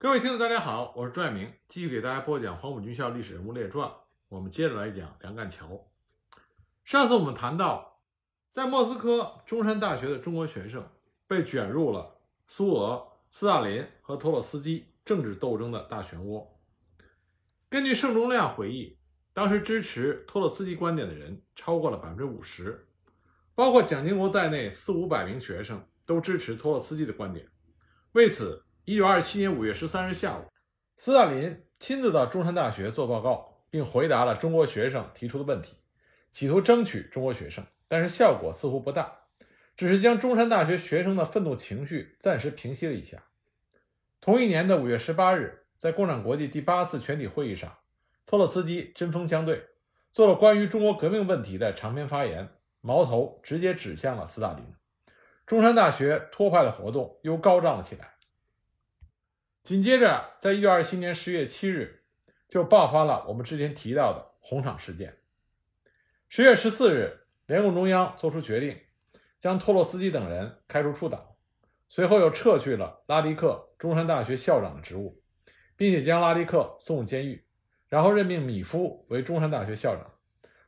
各位听众，大家好，我是朱爱明，继续给大家播讲《黄埔军校历史人物列传》。我们接着来讲梁干桥。上次我们谈到，在莫斯科中山大学的中国学生被卷入了苏俄、斯大林和托洛斯基政治斗争的大漩涡。根据盛中亮回忆，当时支持托洛斯基观点的人超过了百分之五十，包括蒋经国在内四五百名学生都支持托洛斯基的观点。为此，一九二七年五月十三日下午，斯大林亲自到中山大学做报告，并回答了中国学生提出的问题，企图争取中国学生，但是效果似乎不大，只是将中山大学学生的愤怒情绪暂时平息了一下。同一年的五月十八日，在共产国际第八次全体会议上，托洛斯基针锋相对，做了关于中国革命问题的长篇发言，矛头直接指向了斯大林。中山大学托派的活动又高涨了起来。紧接着，在一九二七年十月七日，就爆发了我们之前提到的红场事件。十月十四日，联共中央作出决定，将托洛斯基等人开除出党，随后又撤去了拉迪克中山大学校长的职务，并且将拉迪克送入监狱，然后任命米夫为中山大学校长，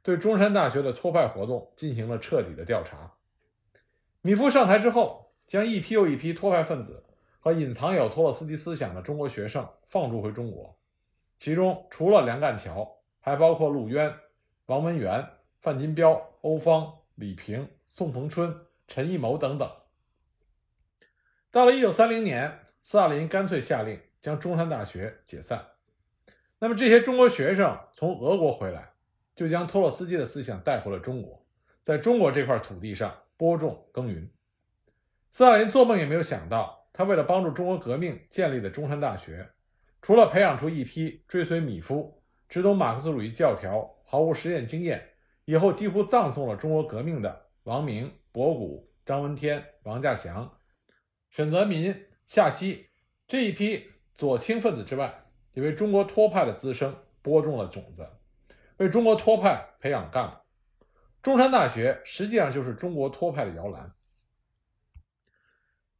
对中山大学的托派活动进行了彻底的调查。米夫上台之后，将一批又一批托派分子。和隐藏有托洛斯基思想的中国学生放逐回中国，其中除了梁干桥，还包括陆渊、王文元、范金彪、欧方、李平、宋逢春、陈义谋等等。到了一九三零年，斯大林干脆下令将中山大学解散。那么这些中国学生从俄国回来，就将托洛斯基的思想带回了中国，在中国这块土地上播种耕耘。斯大林做梦也没有想到。他为了帮助中国革命建立的中山大学，除了培养出一批追随米夫、只懂马克思主义教条、毫无实践经验、以后几乎葬送了中国革命的王明、博古、张闻天、王稼祥、沈泽民、夏曦这一批左倾分子之外，也为中国托派的滋生播种了种子，为中国托派培养干部。中山大学实际上就是中国托派的摇篮。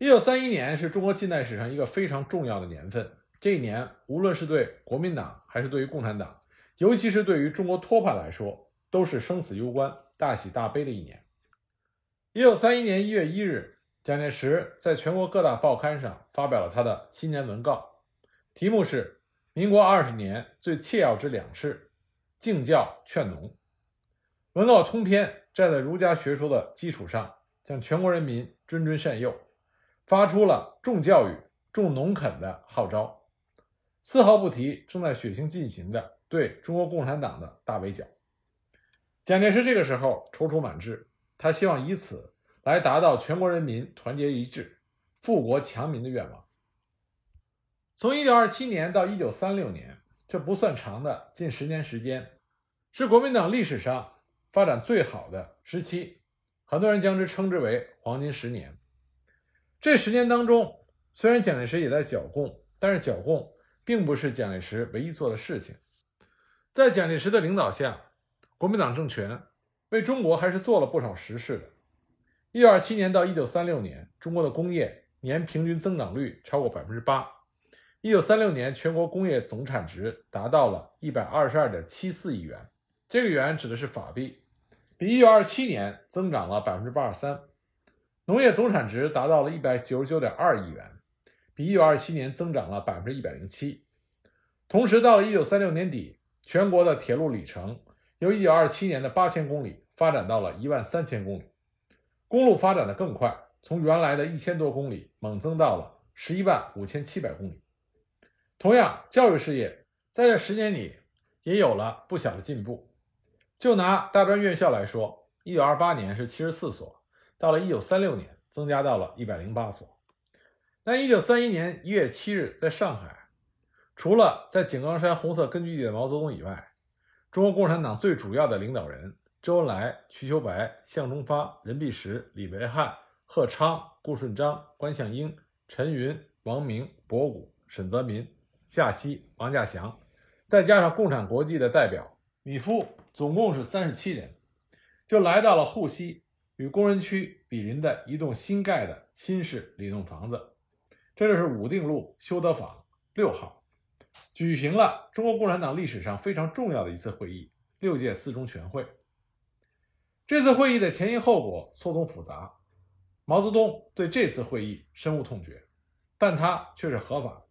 一九三一年是中国近代史上一个非常重要的年份。这一年，无论是对国民党还是对于共产党，尤其是对于中国托派来说，都是生死攸关、大喜大悲的一年。一九三一年一月一日，蒋介石在全国各大报刊上发表了他的新年文告，题目是“民国二十年最切要之两事：敬教劝农”。文告通篇站在儒家学说的基础上，向全国人民谆谆善诱。发出了重教育、重农垦的号召，丝毫不提正在血腥进行的对中国共产党的大围剿。蒋介石这个时候踌躇满志，他希望以此来达到全国人民团结一致、富国强民的愿望。从1927年到1936年，这不算长的近十年时间，是国民党历史上发展最好的时期，很多人将之称之为黄金十年。这十年当中，虽然蒋介石也在剿共，但是剿共并不是蒋介石唯一做的事情。在蒋介石的领导下，国民党政权为中国还是做了不少实事的。一九二七年到一九三六年，中国的工业年平均增长率超过百分之八。一九三六年，全国工业总产值达到了一百二十二点七四亿元，这个元指的是法币，比一九二七年增长了百分之八十三。农业总产值达到了一百九十九点二亿元，比一九二七年增长了百分之一百零七。同时，到了一九三六年底，全国的铁路里程由一九二七年的八千公里发展到了一万三千公里，公路发展的更快，从原来的一千多公里猛增到了十一万五千七百公里。同样，教育事业在这十年里也有了不小的进步。就拿大专院校来说，一九二八年是七十四所。到了一九三六年，增加到了一百零八所。那一九三一年一月七日，在上海，除了在井冈山红色根据地的毛泽东以外，中国共产党最主要的领导人周恩来、瞿秋白、向忠发、任弼时、李维汉、贺昌、顾顺章、关向应、陈云、王明、博古、沈泽民、夏曦、王稼祥，再加上共产国际的代表米夫，总共是三十七人，就来到了沪西。与工人区比邻的一栋新盖的新式里弄房子，这就是武定路修德坊，六号，举行了中国共产党历史上非常重要的一次会议——六届四中全会。这次会议的前因后果错综复杂，毛泽东对这次会议深恶痛绝，但他却是合法。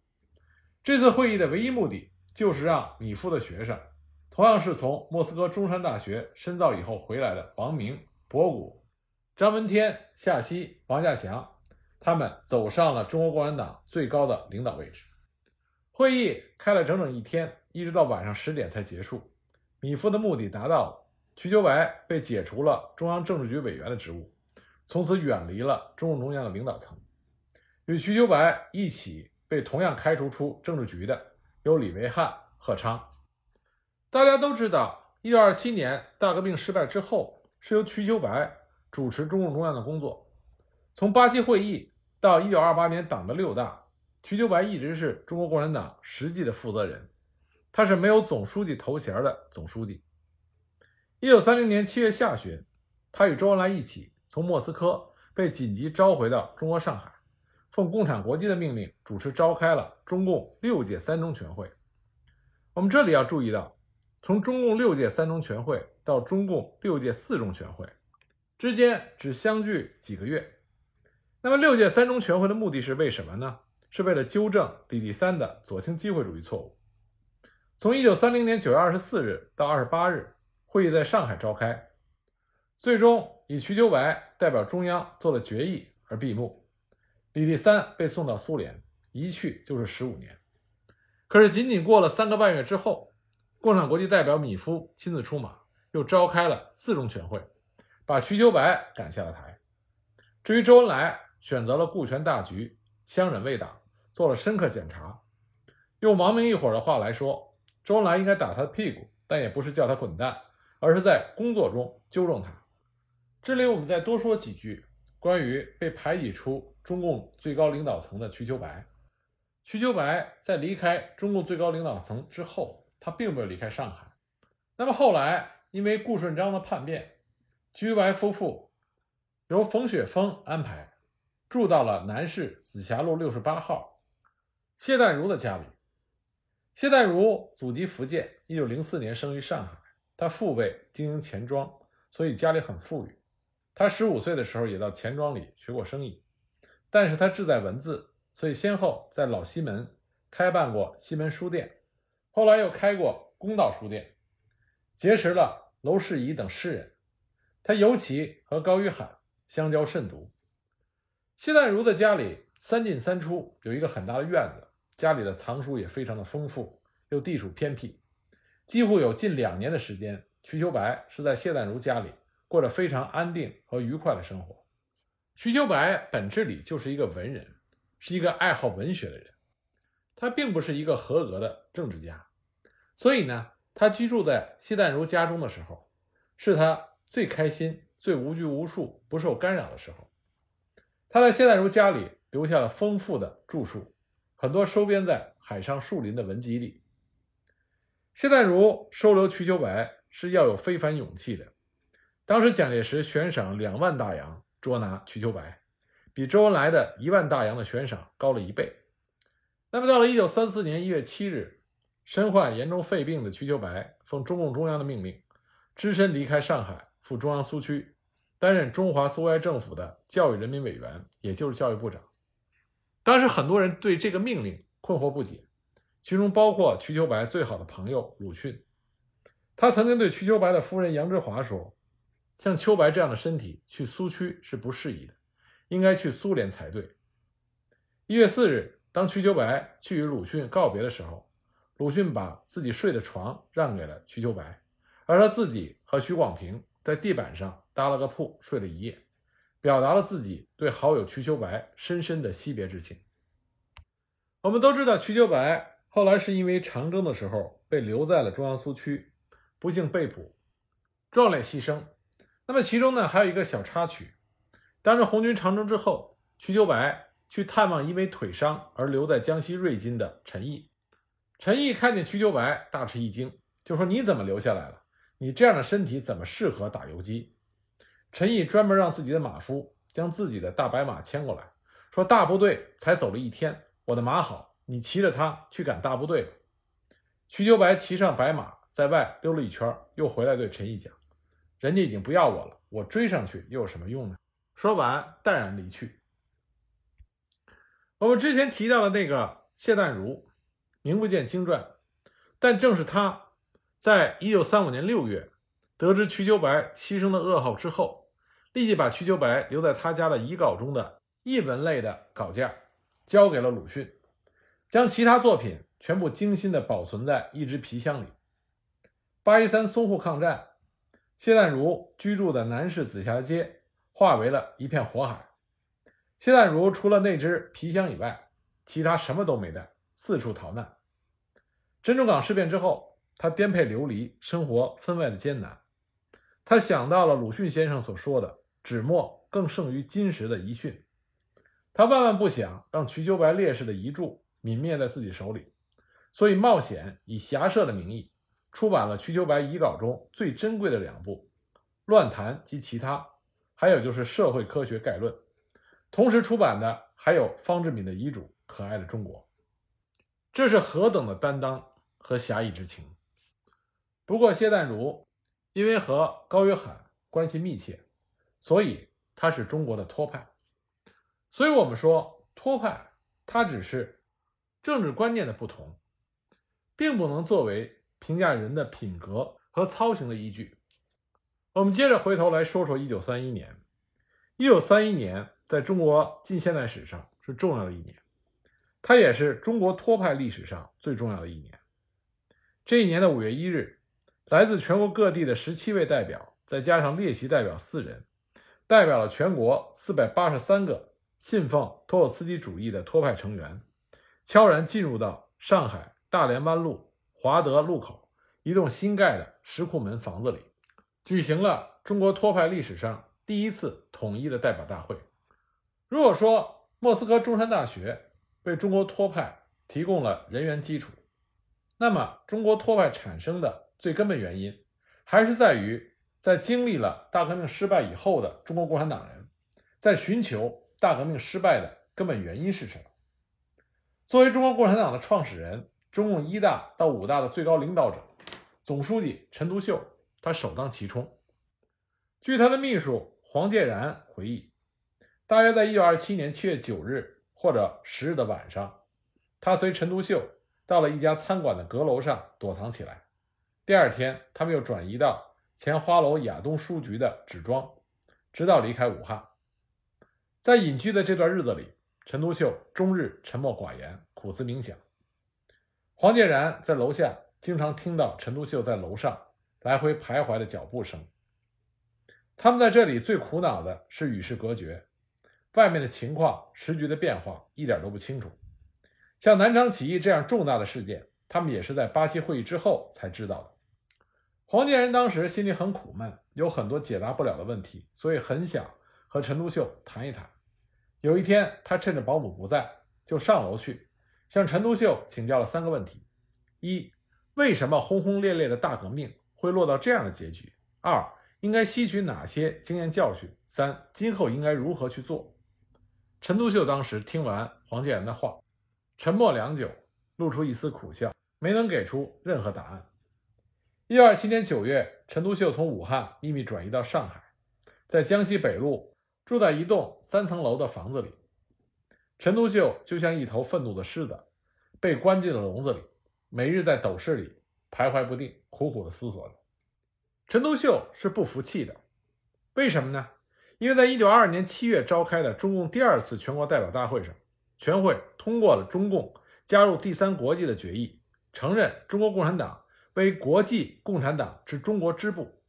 这次会议的唯一目的就是让米夫的学生，同样是从莫斯科中山大学深造以后回来的王明、博古、张闻天、夏曦、王稼祥，他们走上了中国共产党最高的领导位置。会议开了整整一天，一直到晚上十点才结束。米夫的目的达到了。瞿秋白被解除了中央政治局委员的职务，从此远离了中共中央的领导层。与瞿秋白一起被同样开除出政治局的有李维汉、贺昌。大家都知道，一九二七年大革命失败之后，是由瞿秋白主持中共中央的工作。从八七会议到一九二八年党的六大，瞿秋白一直是中国共产党实际的负责人，他是没有总书记头衔的总书记。一九三零年七月下旬，他与周恩来一起从莫斯科被紧急召回到中国上海，奉共产国际的命令主持召开了中共六届三中全会。我们这里要注意到，从中共六届三中全会到中共六届四中全会之间只相距几个月。那么六届三中全会的目的是为什么呢？是为了纠正李立三的左倾机会主义错误。从一九三零年九月二十四日到二十八日。会议在上海召开，最终以瞿秋白代表中央做了决议而闭幕。李立三被送到苏联，一去就是十五年。可是仅仅过了三个半月之后，共产国际代表米夫亲自出马，又召开了四中全会，把瞿秋白赶下了台。至于周恩来，选择了顾全大局，相忍为党，做了深刻检查。用王明一伙的话来说，周恩来应该打他的屁股，但也不是叫他滚蛋。而是在工作中纠正他。这里我们再多说几句关于被排挤出中共最高领导层的瞿秋白。瞿秋白在离开中共最高领导层之后，他并没有离开上海。那么后来因为顾顺章的叛变，居白夫妇由冯雪峰安排住到了南市紫霞路六十八号谢淡如的家里。谢淡如祖籍福建，一九零四年生于上海。他父辈经营钱庄，所以家里很富裕。他十五岁的时候也到钱庄里学过生意，但是他志在文字，所以先后在老西门开办过西门书店，后来又开过公道书店，结识了娄世仪等诗人。他尤其和高于海相交甚笃。谢淡如的家里三进三出，有一个很大的院子，家里的藏书也非常的丰富，又地处偏僻。几乎有近两年的时间，瞿秋白是在谢淡如家里过着非常安定和愉快的生活。瞿秋白本质里就是一个文人，是一个爱好文学的人，他并不是一个合格的政治家。所以呢，他居住在谢淡如家中的时候，是他最开心、最无拘无束、不受干扰的时候。他在谢淡如家里留下了丰富的著述，很多收编在海上树林的文集里。谢淡如收留瞿秋白是要有非凡勇气的。当时蒋介石悬赏两万大洋捉拿瞿秋白，比周恩来的一万大洋的悬赏高了一倍。那么到了一九三四年一月七日，身患严重肺病的瞿秋白奉中共中央的命令，只身离开上海，赴中央苏区，担任中华苏维埃政府的教育人民委员，也就是教育部长。当时很多人对这个命令困惑不解。其中包括瞿秋白最好的朋友鲁迅，他曾经对瞿秋白的夫人杨之华说：“像秋白这样的身体去苏区是不适宜的，应该去苏联才对。”一月四日，当瞿秋白去与鲁迅告别的时候，鲁迅把自己睡的床让给了瞿秋白，而他自己和徐广平在地板上搭了个铺睡了一夜，表达了自己对好友瞿秋白深深的惜别之情。我们都知道瞿秋白。后来是因为长征的时候被留在了中央苏区，不幸被捕，壮烈牺牲。那么其中呢还有一个小插曲：当时红军长征之后，瞿秋白去探望因为腿伤而留在江西瑞金的陈毅。陈毅看见瞿秋白，大吃一惊，就说：“你怎么留下来了？你这样的身体怎么适合打游击？”陈毅专门让自己的马夫将自己的大白马牵过来，说：“大部队才走了一天，我的马好。”你骑着它去赶大部队吧。”瞿秋白骑上白马，在外溜了一圈，又回来对陈毅讲：“人家已经不要我了，我追上去又有什么用呢？”说完，淡然离去。我们之前提到的那个谢旦如，名不见经传，但正是他，在一九三五年六月得知瞿秋白牺牲的噩耗之后，立即把瞿秋白留在他家的遗稿中的译文类的稿件交给了鲁迅，将其他作品全部精心的保存在一只皮箱里。八一三淞沪抗战，谢旦如居住的南市紫霞街化为了一片火海。谢旦如除了那只皮箱以外，其他什么都没带，四处逃难。珍珠港事变之后，他颠沛流离，生活分外的艰难。他想到了鲁迅先生所说的“纸墨更胜于金石”的遗训，他万万不想让瞿秋白烈士的遗著泯灭在自己手里，所以冒险以侠社的名义出版了瞿秋白遗稿中最珍贵的两部《乱谈》及其他，还有就是《社会科学概论》。同时出版的还有方志敏的遗嘱《可爱的中国》，这是何等的担当和侠义之情！不过谢旦如因为和高约翰关系密切，所以他是中国的托派。所以我们说托派，他只是政治观念的不同，并不能作为评价人的品格和操行的依据。我们接着回头来说说一九三一年，一九三一年。在中国近现代史上是重要的一年，它也是中国托派历史上最重要的一年。这一年的五月一日，来自全国各地的十七位代表，再加上列席代表四人，代表了全国四百八十三个信奉托洛茨基主义的托派成员，悄然进入到上海大连湾路华德路口一栋新盖的石库门房子里，举行了中国托派历史上第一次统一的代表大会。如果说莫斯科中山大学为中国托派提供了人员基础，那么中国托派产生的最根本原因，还是在于在经历了大革命失败以后的中国共产党人，在寻求大革命失败的根本原因是什么。作为中国共产党的创始人，中共一大到五大的最高领导者，总书记陈独秀，他首当其冲。据他的秘书黄介然回忆。大约在一九二七年七月九日或者十日的晚上，他随陈独秀到了一家餐馆的阁楼上躲藏起来。第二天，他们又转移到前花楼亚东书局的纸庄，直到离开武汉。在隐居的这段日子里，陈独秀终日沉默寡言，苦思冥想。黄建然在楼下经常听到陈独秀在楼上来回徘徊的脚步声。他们在这里最苦恼的是与世隔绝。外面的情况、时局的变化一点都不清楚。像南昌起义这样重大的事件，他们也是在八七会议之后才知道的。黄建仁当时心里很苦闷，有很多解答不了的问题，所以很想和陈独秀谈一谈。有一天，他趁着保姆不在，就上楼去向陈独秀请教了三个问题：一、为什么轰轰烈烈的大革命会落到这样的结局？二、应该吸取哪些经验教训？三、今后应该如何去做？陈独秀当时听完黄建仁的话，沉默良久，露出一丝苦笑，没能给出任何答案。一九二七年九月，陈独秀从武汉秘密转移到上海，在江西北路住在一栋三层楼的房子里。陈独秀就像一头愤怒的狮子，被关进了笼子里，每日在斗室里徘徊不定，苦苦地思索着。陈独秀是不服气的，为什么呢？因为在一九二二年七月召开的中共第二次全国代表大会上，全会通过了中共加入第三国际的决议，承认中国共产党为国际共产党之中国支部。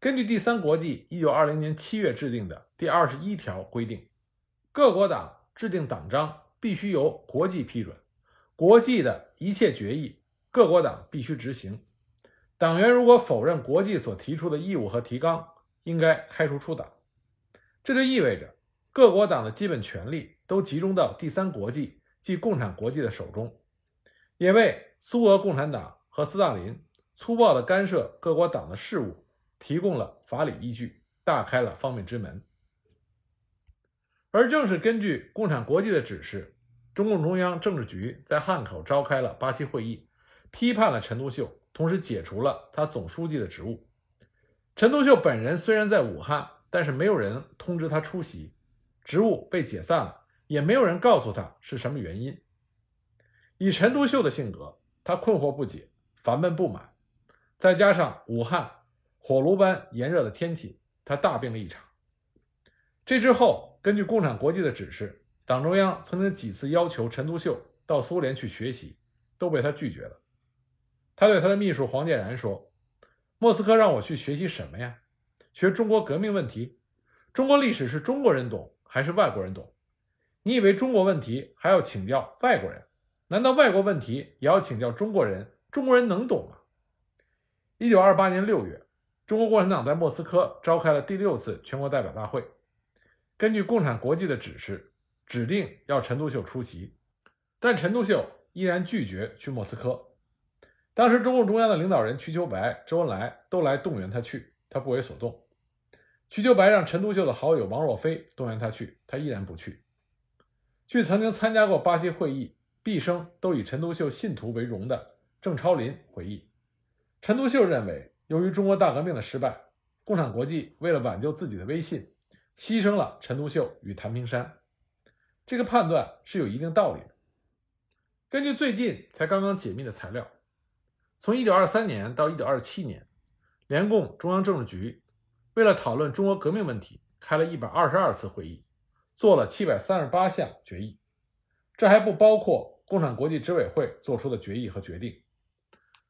根据第三国际一九二零年七月制定的第二十一条规定，各国党制定党章必须由国际批准，国际的一切决议，各国党必须执行。党员如果否认国际所提出的义务和提纲，应该开除出党。这就意味着，各国党的基本权利都集中到第三国际即共产国际的手中，也为苏俄共产党和斯大林粗暴地干涉各国党的事务提供了法理依据，大开了方便之门。而正是根据共产国际的指示，中共中央政治局在汉口召开了八七会议，批判了陈独秀，同时解除了他总书记的职务。陈独秀本人虽然在武汉，但是没有人通知他出席，职务被解散了，也没有人告诉他是什么原因。以陈独秀的性格，他困惑不解，烦闷不满，再加上武汉火炉般炎热的天气，他大病了一场。这之后，根据共产国际的指示，党中央曾经几次要求陈独秀到苏联去学习，都被他拒绝了。他对他的秘书黄建然说：“莫斯科让我去学习什么呀？学中国革命问题？中国历史是中国人懂还是外国人懂？你以为中国问题还要请教外国人？难道外国问题也要请教中国人？中国人能懂吗？”一九二八年六月，中国共产党在莫斯科召开了第六次全国代表大会。根据共产国际的指示，指定要陈独秀出席，但陈独秀依然拒绝去莫斯科。当时中共中央的领导人瞿秋白、周恩来都来动员他去，他不为所动。瞿秋白让陈独秀的好友王若飞动员他去，他依然不去。据曾经参加过巴西会议、毕生都以陈独秀信徒为荣的郑超林回忆，陈独秀认为，由于中国大革命的失败，共产国际为了挽救自己的威信。牺牲了陈独秀与谭平山，这个判断是有一定道理的。根据最近才刚刚解密的材料，从1923年到1927年，联共中央政治局为了讨论中国革命问题，开了一百二十二次会议，做了七百三十八项决议，这还不包括共产国际执委会做出的决议和决定。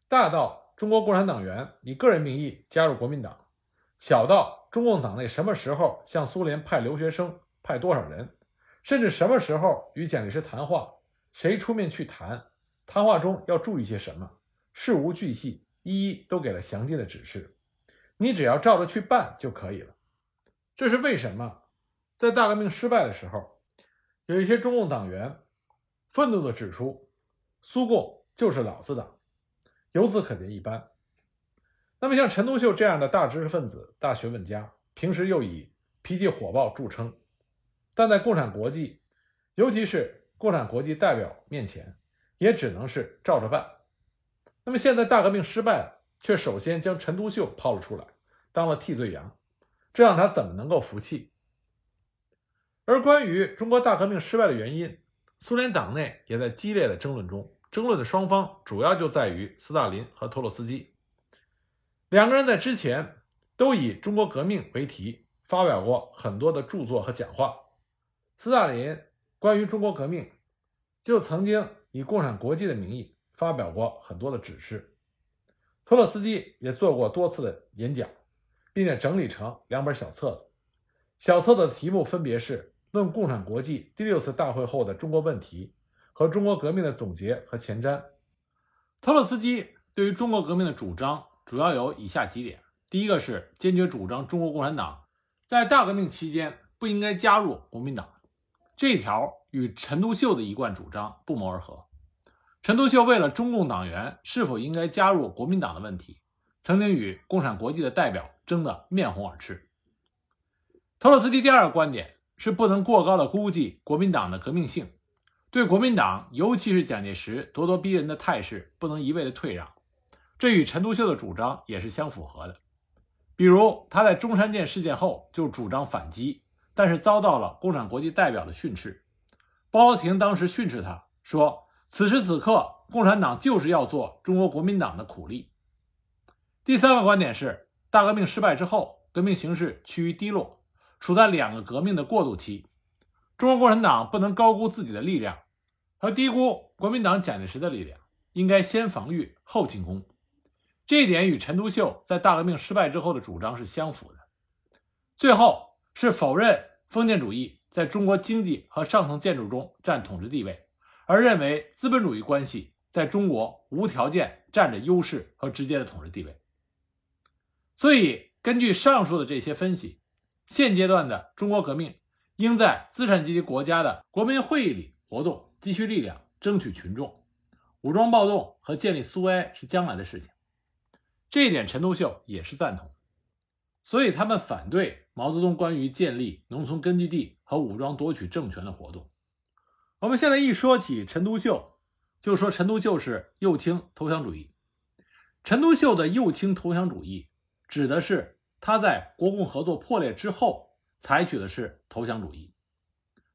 大到中国共产党员以个人名义加入国民党，小到。中共党内什么时候向苏联派留学生，派多少人，甚至什么时候与蒋介石谈话，谁出面去谈，谈话中要注意些什么，事无巨细，一一都给了详尽的指示。你只要照着去办就可以了。这是为什么？在大革命失败的时候，有一些中共党员愤怒地指出，苏共就是老子党。由此可见一斑。那么，像陈独秀这样的大知识分子、大学问家，平时又以脾气火爆著称，但在共产国际，尤其是共产国际代表面前，也只能是照着办。那么现在大革命失败了，却首先将陈独秀抛了出来，当了替罪羊，这让他怎么能够服气？而关于中国大革命失败的原因，苏联党内也在激烈的争论中，争论的双方主要就在于斯大林和托洛斯基。两个人在之前都以中国革命为题发表过很多的著作和讲话。斯大林关于中国革命，就曾经以共产国际的名义发表过很多的指示。托洛斯基也做过多次的演讲，并且整理成两本小册子。小册子的题目分别是《论共产国际第六次大会后的中国问题》和《中国革命的总结和前瞻》。托洛斯基对于中国革命的主张。主要有以下几点：第一个是坚决主张中国共产党在大革命期间不应该加入国民党，这条与陈独秀的一贯主张不谋而合。陈独秀为了中共党员是否应该加入国民党的问题，曾经与共产国际的代表争得面红耳赤。托洛斯基第二个观点是不能过高的估计国民党的革命性，对国民党，尤其是蒋介石咄咄逼人的态势，不能一味的退让。这与陈独秀的主张也是相符合的，比如他在中山舰事件后就主张反击，但是遭到了共产国际代表的训斥。包廷当时训斥他说：“此时此刻，共产党就是要做中国国民党的苦力。”第三个观点是，大革命失败之后，革命形势趋于低落，处在两个革命的过渡期，中国共产党不能高估自己的力量，和低估国民党蒋介石的力量，应该先防御后进攻。这一点与陈独秀在大革命失败之后的主张是相符的。最后是否认封建主义在中国经济和上层建筑中占统治地位，而认为资本主义关系在中国无条件占着优势和直接的统治地位。所以，根据上述的这些分析，现阶段的中国革命应在资产阶级国家的国民会议里活动，积蓄力量，争取群众。武装暴动和建立苏维埃是将来的事情。这一点，陈独秀也是赞同，所以他们反对毛泽东关于建立农村根据地和武装夺取政权的活动。我们现在一说起陈独秀，就说陈独秀是右倾投降主义。陈独秀的右倾投降主义，指的是他在国共合作破裂之后采取的是投降主义，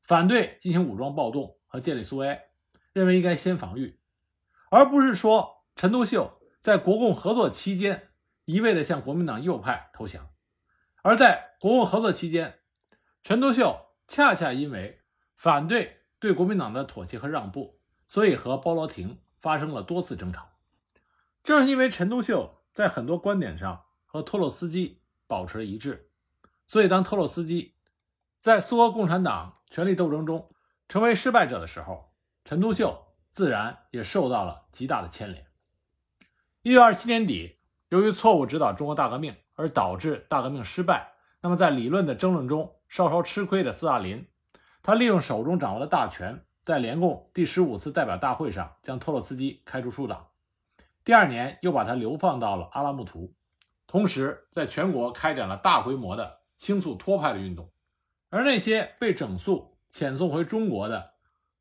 反对进行武装暴动和建立苏维埃，认为应该先防御，而不是说陈独秀在国共合作期间一味的向国民党右派投降。而在国共合作期间，陈独秀恰恰因为反对。对国民党的妥协和让步，所以和包罗廷发生了多次争吵。正是因为陈独秀在很多观点上和托洛斯基保持了一致，所以当托洛斯基在苏俄共产党权力斗争中成为失败者的时候，陈独秀自然也受到了极大的牵连。一九二七年底，由于错误指导中国大革命而导致大革命失败，那么在理论的争论中稍稍吃亏的斯大林。他利用手中掌握的大权，在联共第十五次代表大会上将托洛斯基开除出党。第二年又把他流放到了阿拉木图，同时在全国开展了大规模的清肃托派的运动。而那些被整肃遣送回中国的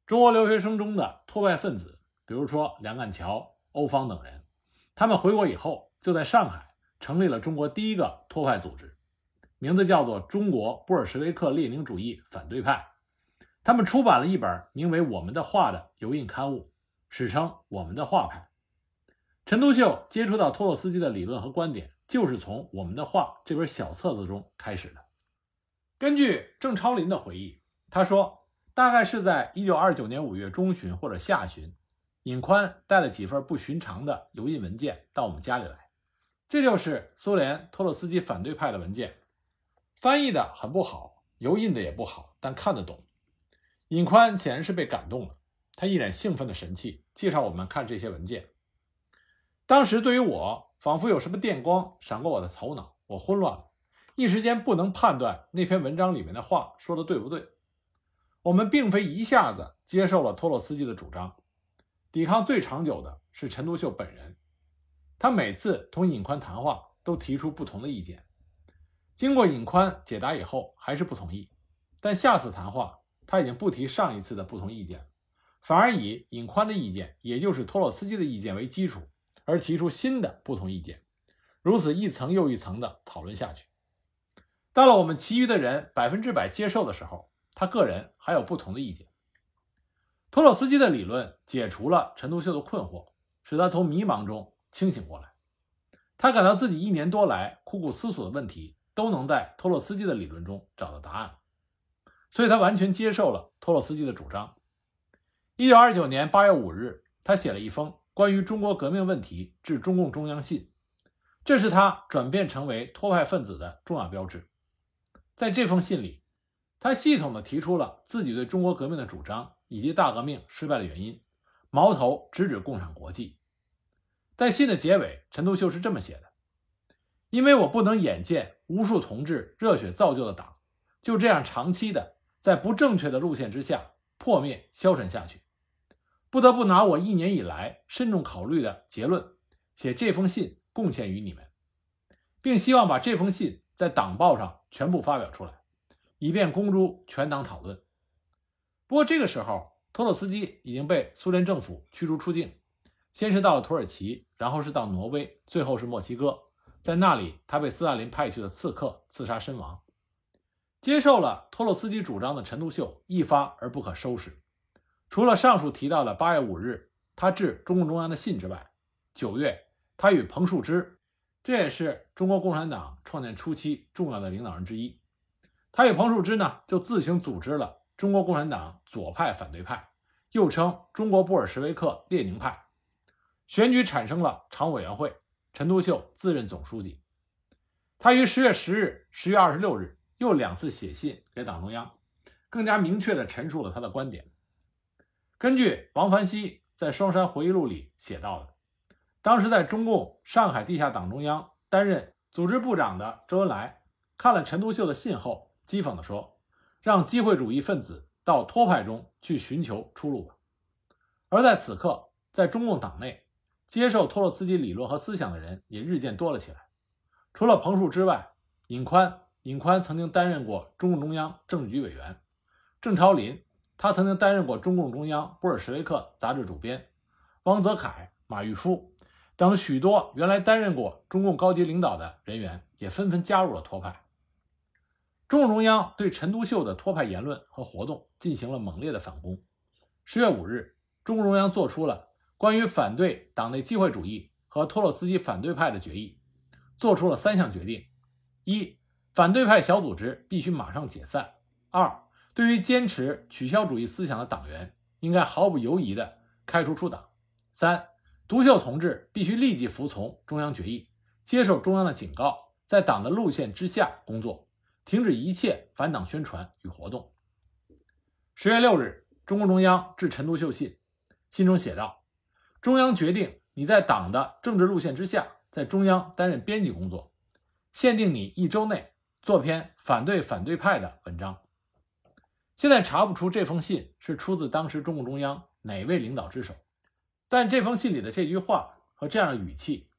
中国留学生中的托派分子，比如说梁干桥、欧方等人，他们回国以后就在上海成立了中国第一个托派组织，名字叫做中国布尔什维克列宁主义反对派。他们出版了一本名为《我们的画》的油印刊物，史称“我们的画派”。陈独秀接触到托洛斯基的理论和观点，就是从《我们的画》这本小册子中开始的。根据郑超林的回忆，他说，大概是在1929年5月中旬或者下旬，尹宽带了几份不寻常的油印文件到我们家里来，这就是苏联托洛斯基反对派的文件，翻译的很不好，油印的也不好，但看得懂。尹宽显然是被感动了，他一脸兴奋的神气，介绍我们看这些文件。当时对于我，仿佛有什么电光闪过我的头脑，我混乱了，一时间不能判断那篇文章里面的话说的对不对。我们并非一下子接受了托洛斯基的主张，抵抗最长久的是陈独秀本人，他每次同尹宽谈话都提出不同的意见，经过尹宽解答以后还是不同意，但下次谈话。他已经不提上一次的不同意见，反而以尹宽的意见，也就是托洛斯基的意见为基础，而提出新的不同意见，如此一层又一层的讨论下去。到了我们其余的人百分之百接受的时候，他个人还有不同的意见。托洛斯基的理论解除了陈独秀的困惑，使他从迷茫中清醒过来。他感到自己一年多来苦苦思索的问题，都能在托洛斯基的理论中找到答案。所以他完全接受了托洛斯基的主张。一九二九年八月五日，他写了一封关于中国革命问题致中共中央信，这是他转变成为托派分子的重要标志。在这封信里，他系统地提出了自己对中国革命的主张以及大革命失败的原因，矛头直指共产国际。在信的结尾，陈独秀是这么写的：“因为我不能眼见无数同志热血造就的党就这样长期的。”在不正确的路线之下破灭消沉下去，不得不拿我一年以来慎重考虑的结论写这封信贡献于你们，并希望把这封信在党报上全部发表出来，以便公诸全党讨论。不过这个时候，托洛斯基已经被苏联政府驱逐出境，先是到了土耳其，然后是到挪威，最后是墨西哥，在那里他被斯大林派去的刺客刺杀身亡。接受了托洛斯基主张的陈独秀一发而不可收拾。除了上述提到的八月五日他致中共中央的信之外，九月他与彭树之，这也是中国共产党创建初期重要的领导人之一，他与彭树之呢就自行组织了中国共产党左派反对派，又称中国布尔什维克列宁派，选举产生了常委员会，陈独秀自任总书记。他于十月十日、十月二十六日。又两次写信给党中央，更加明确地陈述了他的观点。根据王凡熙在《双山回忆录》里写到的，当时在中共上海地下党中央担任组织部长的周恩来，看了陈独秀的信后，讥讽地说：“让机会主义分子到托派中去寻求出路吧。”而在此刻，在中共党内，接受托洛斯基理论和思想的人也日渐多了起来。除了彭树之外，尹宽。尹宽曾经担任过中共中央政治局委员，郑超林他曾经担任过中共中央布尔什维克杂志主编，汪泽凯、马玉夫等许多原来担任过中共高级领导的人员也纷纷加入了托派。中共中央对陈独秀的托派言论和活动进行了猛烈的反攻。十月五日，中共中央作出了关于反对党内机会主义和托洛茨基反对派的决议，做出了三项决定：一、反对派小组织必须马上解散；二、对于坚持取消主义思想的党员，应该毫不犹豫地开除出党；三、独秀同志必须立即服从中央决议，接受中央的警告，在党的路线之下工作。停止一切反党宣传与活动。十月六日，中共中央致陈独秀信，信中写道：“中央决定你在党的政治路线之下，在中央担任编辑工作，限定你一周内做篇反对反对派的文章。”现在查不出这封信是出自当时中共中央哪位领导之手，但这封信里的这句话和这样的语气，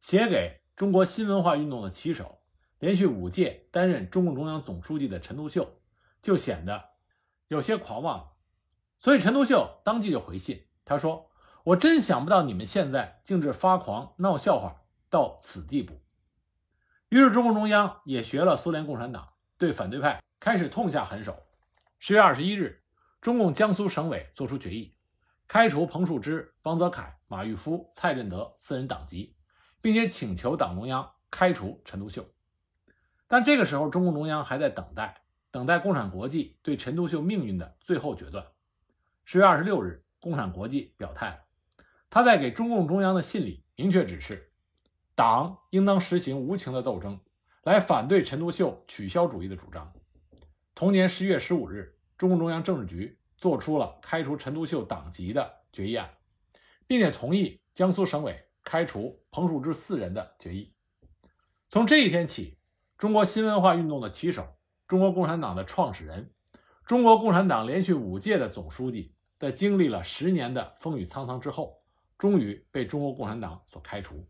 写给中国新文化运动的旗手。连续五届担任中共中央总书记的陈独秀，就显得有些狂妄了。所以陈独秀当即就回信，他说：“我真想不到你们现在竟至发狂闹笑话到此地步。”于是中共中央也学了苏联共产党，对反对派开始痛下狠手。十月二十一日，中共江苏省委作出决议，开除彭树之、汪泽楷、马玉夫、蔡振德四人党籍，并且请求党中央开除陈独秀。但这个时候，中共中央还在等待，等待共产国际对陈独秀命运的最后决断。十月二十六日，共产国际表态，他在给中共中央的信里明确指示，党应当实行无情的斗争，来反对陈独秀取消主义的主张。同年十月十五日，中共中央政治局作出了开除陈独秀党籍的决议案，并且同意江苏省委开除彭树之四人的决议。从这一天起。中国新文化运动的旗手，中国共产党的创始人，中国共产党连续五届的总书记，在经历了十年的风雨沧桑之后，终于被中国共产党所开除，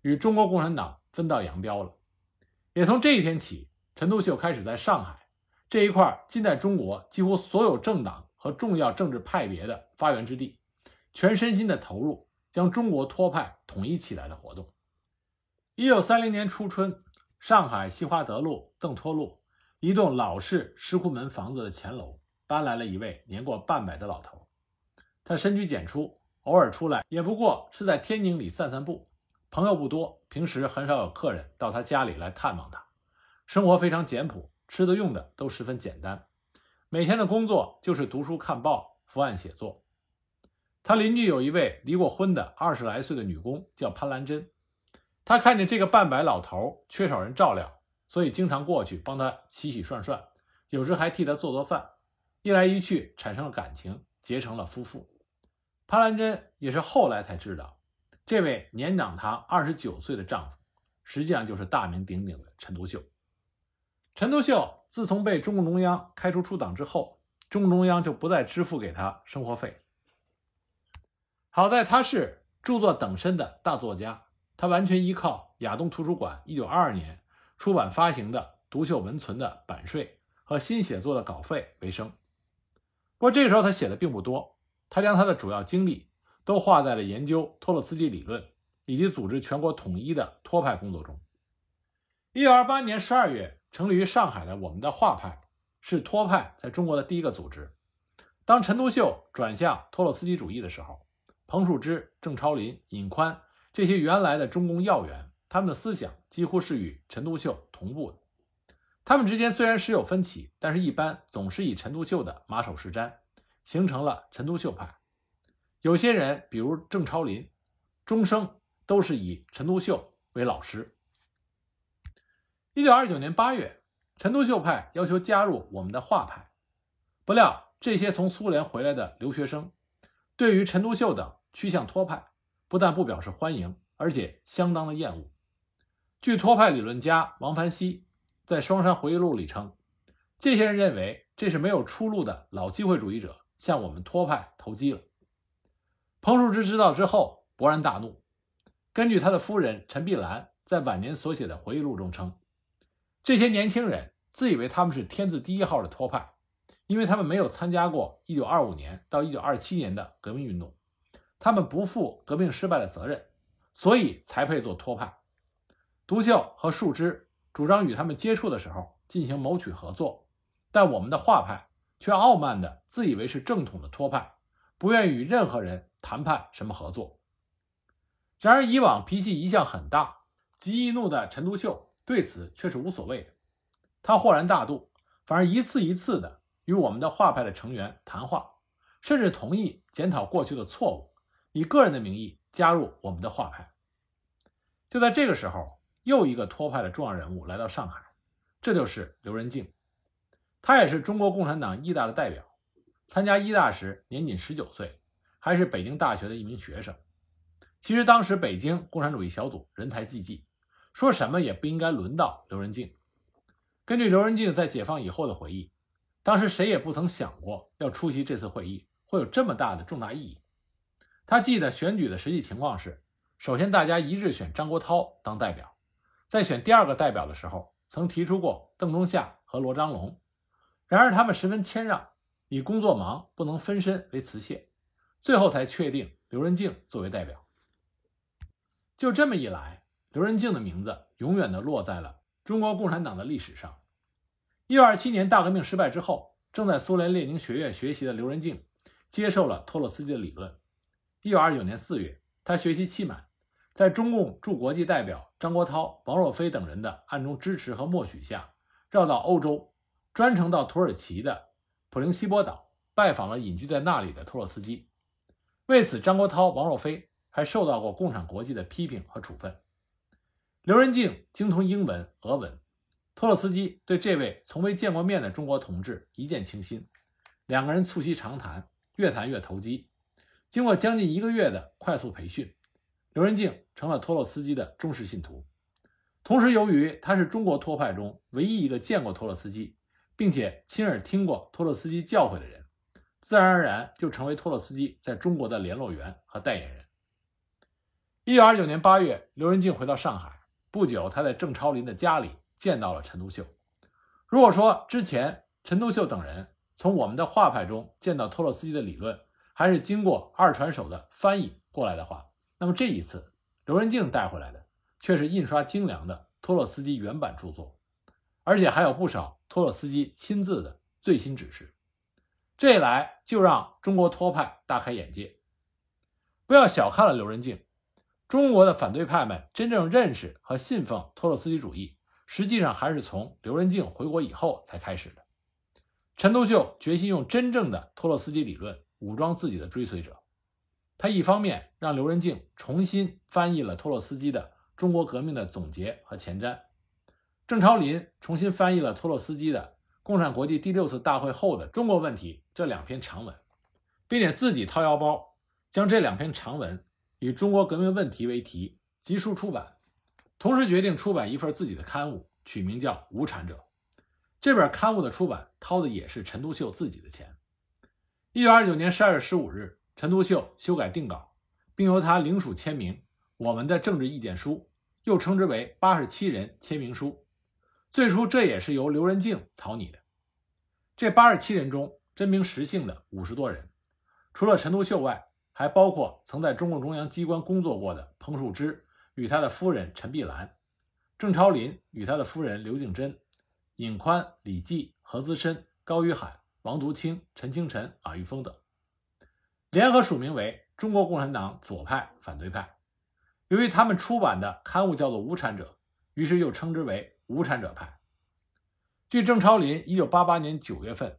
与中国共产党分道扬镳了。也从这一天起，陈独秀开始在上海这一块近代中国几乎所有政党和重要政治派别的发源之地，全身心的投入将中国托派统一起来的活动。一九三零年初春。上海西华德路邓托路一栋老式石库门房子的前楼搬来了一位年过半百的老头，他深居简出，偶尔出来也不过是在天井里散散步，朋友不多，平时很少有客人到他家里来探望他，生活非常简朴，吃的用的都十分简单，每天的工作就是读书看报、伏案写作。他邻居有一位离过婚的二十来岁的女工，叫潘兰珍。他看见这个半白老头缺少人照料，所以经常过去帮他洗洗涮涮，有时还替他做做饭。一来一去，产生了感情，结成了夫妇。潘兰珍也是后来才知道，这位年长她二十九岁的丈夫，实际上就是大名鼎鼎的陈独秀。陈独秀自从被中共中央开除出党之后，中共中央就不再支付给他生活费。好在他是著作等身的大作家。他完全依靠亚东图书馆1922年出版发行的《独秀文存》的版税和新写作的稿费为生。不过这个时候他写的并不多，他将他的主要精力都花在了研究托洛茨基理论以及组织全国统一的托派工作中。1928年12月成立于上海的我们的画派是托派在中国的第一个组织。当陈独秀转向托洛茨基主义的时候，彭树之、郑超林、尹宽。这些原来的中共要员，他们的思想几乎是与陈独秀同步的。他们之间虽然时有分歧，但是一般总是以陈独秀的马首是瞻，形成了陈独秀派。有些人，比如郑超林，终生都是以陈独秀为老师。一九二九年八月，陈独秀派要求加入我们的画派，不料这些从苏联回来的留学生，对于陈独秀等趋向托派。不但不表示欢迎，而且相当的厌恶。据托派理论家王凡熙在《双山回忆录》里称，这些人认为这是没有出路的老机会主义者向我们托派投机了。彭树之知道之后勃然大怒。根据他的夫人陈碧兰在晚年所写的回忆录中称，这些年轻人自以为他们是天字第一号的托派，因为他们没有参加过1925年到1927年的革命运动，他们不负革命失败的责任，所以才配做托派。独秀和树枝主张与他们接触的时候进行谋取合作，但我们的画派却傲慢的自以为是正统的托派，不愿与任何人谈判什么合作。然而，以往脾气一向很大、极易怒的陈独秀对此却是无所谓的。他豁然大度，反而一次一次的与我们的画派的成员谈话，甚至同意检讨过去的错误，以个人的名义加入我们的画派。就在这个时候，又一个托派的重要人物来到上海，这就是刘仁静。他也是中国共产党医大的代表，参加医大时年仅十九岁，还是北京大学的一名学生。其实当时北京共产主义小组人才济济，说什么也不应该轮到刘仁静。根据刘仁静在解放以后的回忆，当时谁也不曾想过要出席这次会议会有这么大的重大意义。他记得选举的实际情况是：首先大家一致选张国焘当代表，在选第二个代表的时候，曾提出过邓中夏和罗章龙，然而他们十分谦让，以工作忙不能分身为辞谢，最后才确定刘仁静作为代表。就这么一来，刘仁静的名字永远的落在了中国共产党的历史上。一九二七年大革命失败之后，正在苏联列宁学院学习的刘仁静接受了托洛斯基的理论。一九二九年四月，他学习期满，在中共驻国际代表张国焘、王若飞等人的暗中支持和默许下，绕到欧洲，专程到土耳其的普林西波岛拜访了隐居在那里的托洛斯基。为此，张国焘、王若飞。还受到过共产国际的批评和处分。刘仁静精通英文、俄文，托洛斯基对这位从未见过面的中国同志一见倾心，两个人促膝长谈，越谈越投机。经过将近一个月的快速培训，刘仁静成了托洛斯基的忠实信徒。同时，由于他是中国托派中唯一一个见过托洛斯基，并且亲耳听过托洛斯基教诲的人，自然而然就成为托洛斯基在中国的联络员和代言人。一九二九年八月，刘仁静回到上海。不久，他在郑超林的家里见到了陈独秀。如果说之前陈独秀等人从我们的画派中见到托洛斯基的理论，还是经过二传手的翻译过来的话，那么这一次，刘仁静带回来的却是印刷精良的托洛斯基原版著作，而且还有不少托洛斯基亲自的最新指示。这一来，就让中国托派大开眼界。不要小看了刘仁静。中国的反对派们真正认识和信奉托洛斯基主义，实际上还是从刘仁静回国以后才开始的。陈独秀决心用真正的托洛斯基理论武装自己的追随者。他一方面让刘仁静重新翻译了托洛斯基的《中国革命的总结》和前瞻，郑超林重新翻译了托洛斯基的《共产国际第六次大会后的中国问题》这两篇长文，并且自己掏腰包将这两篇长文。以中国革命问题为题，集书出版，同时决定出版一份自己的刊物，取名叫《无产者》。这本刊物的出版掏的也是陈独秀自己的钱。一九二九年十二月十五日，陈独秀修改定稿，并由他领署签名。我们的政治意见书，又称之为八十七人签名书。最初这也是由刘仁静草拟的。这八十七人中，真名实姓的五十多人，除了陈独秀外。还包括曾在中共中央机关工作过的彭树之与他的夫人陈碧兰，郑超林与他的夫人刘敬珍，尹宽、李济、何资深、高于海、王独清、陈清晨、马玉峰等，联合署名为中国共产党左派反对派。由于他们出版的刊物叫做《无产者》，于是又称之为无产者派。据郑超林1988年9月份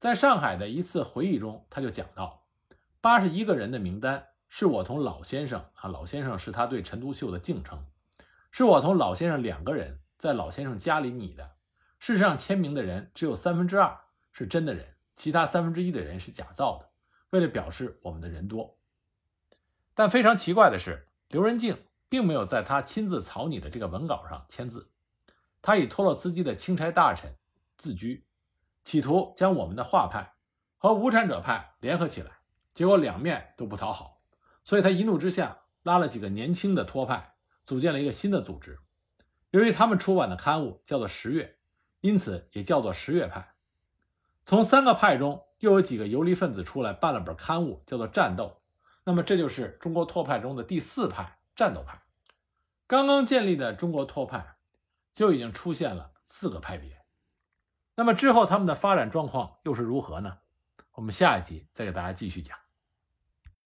在上海的一次回忆中，他就讲到。八十一个人的名单是我同老先生啊，老先生是他对陈独秀的敬称，是我同老先生两个人在老先生家里拟的。事实上，签名的人只有三分之二是真的人，其他三分之一的人是假造的，为了表示我们的人多。但非常奇怪的是，刘仁静并没有在他亲自草拟的这个文稿上签字，他以托洛茨基的钦差大臣自居，企图将我们的画派和无产者派联合起来。结果两面都不讨好，所以他一怒之下拉了几个年轻的托派，组建了一个新的组织。由于他们出版的刊物叫做《十月》，因此也叫做十月派。从三个派中又有几个游离分子出来办了本刊物，叫做《战斗》。那么这就是中国托派中的第四派——战斗派。刚刚建立的中国托派就已经出现了四个派别。那么之后他们的发展状况又是如何呢？我们下一集再给大家继续讲。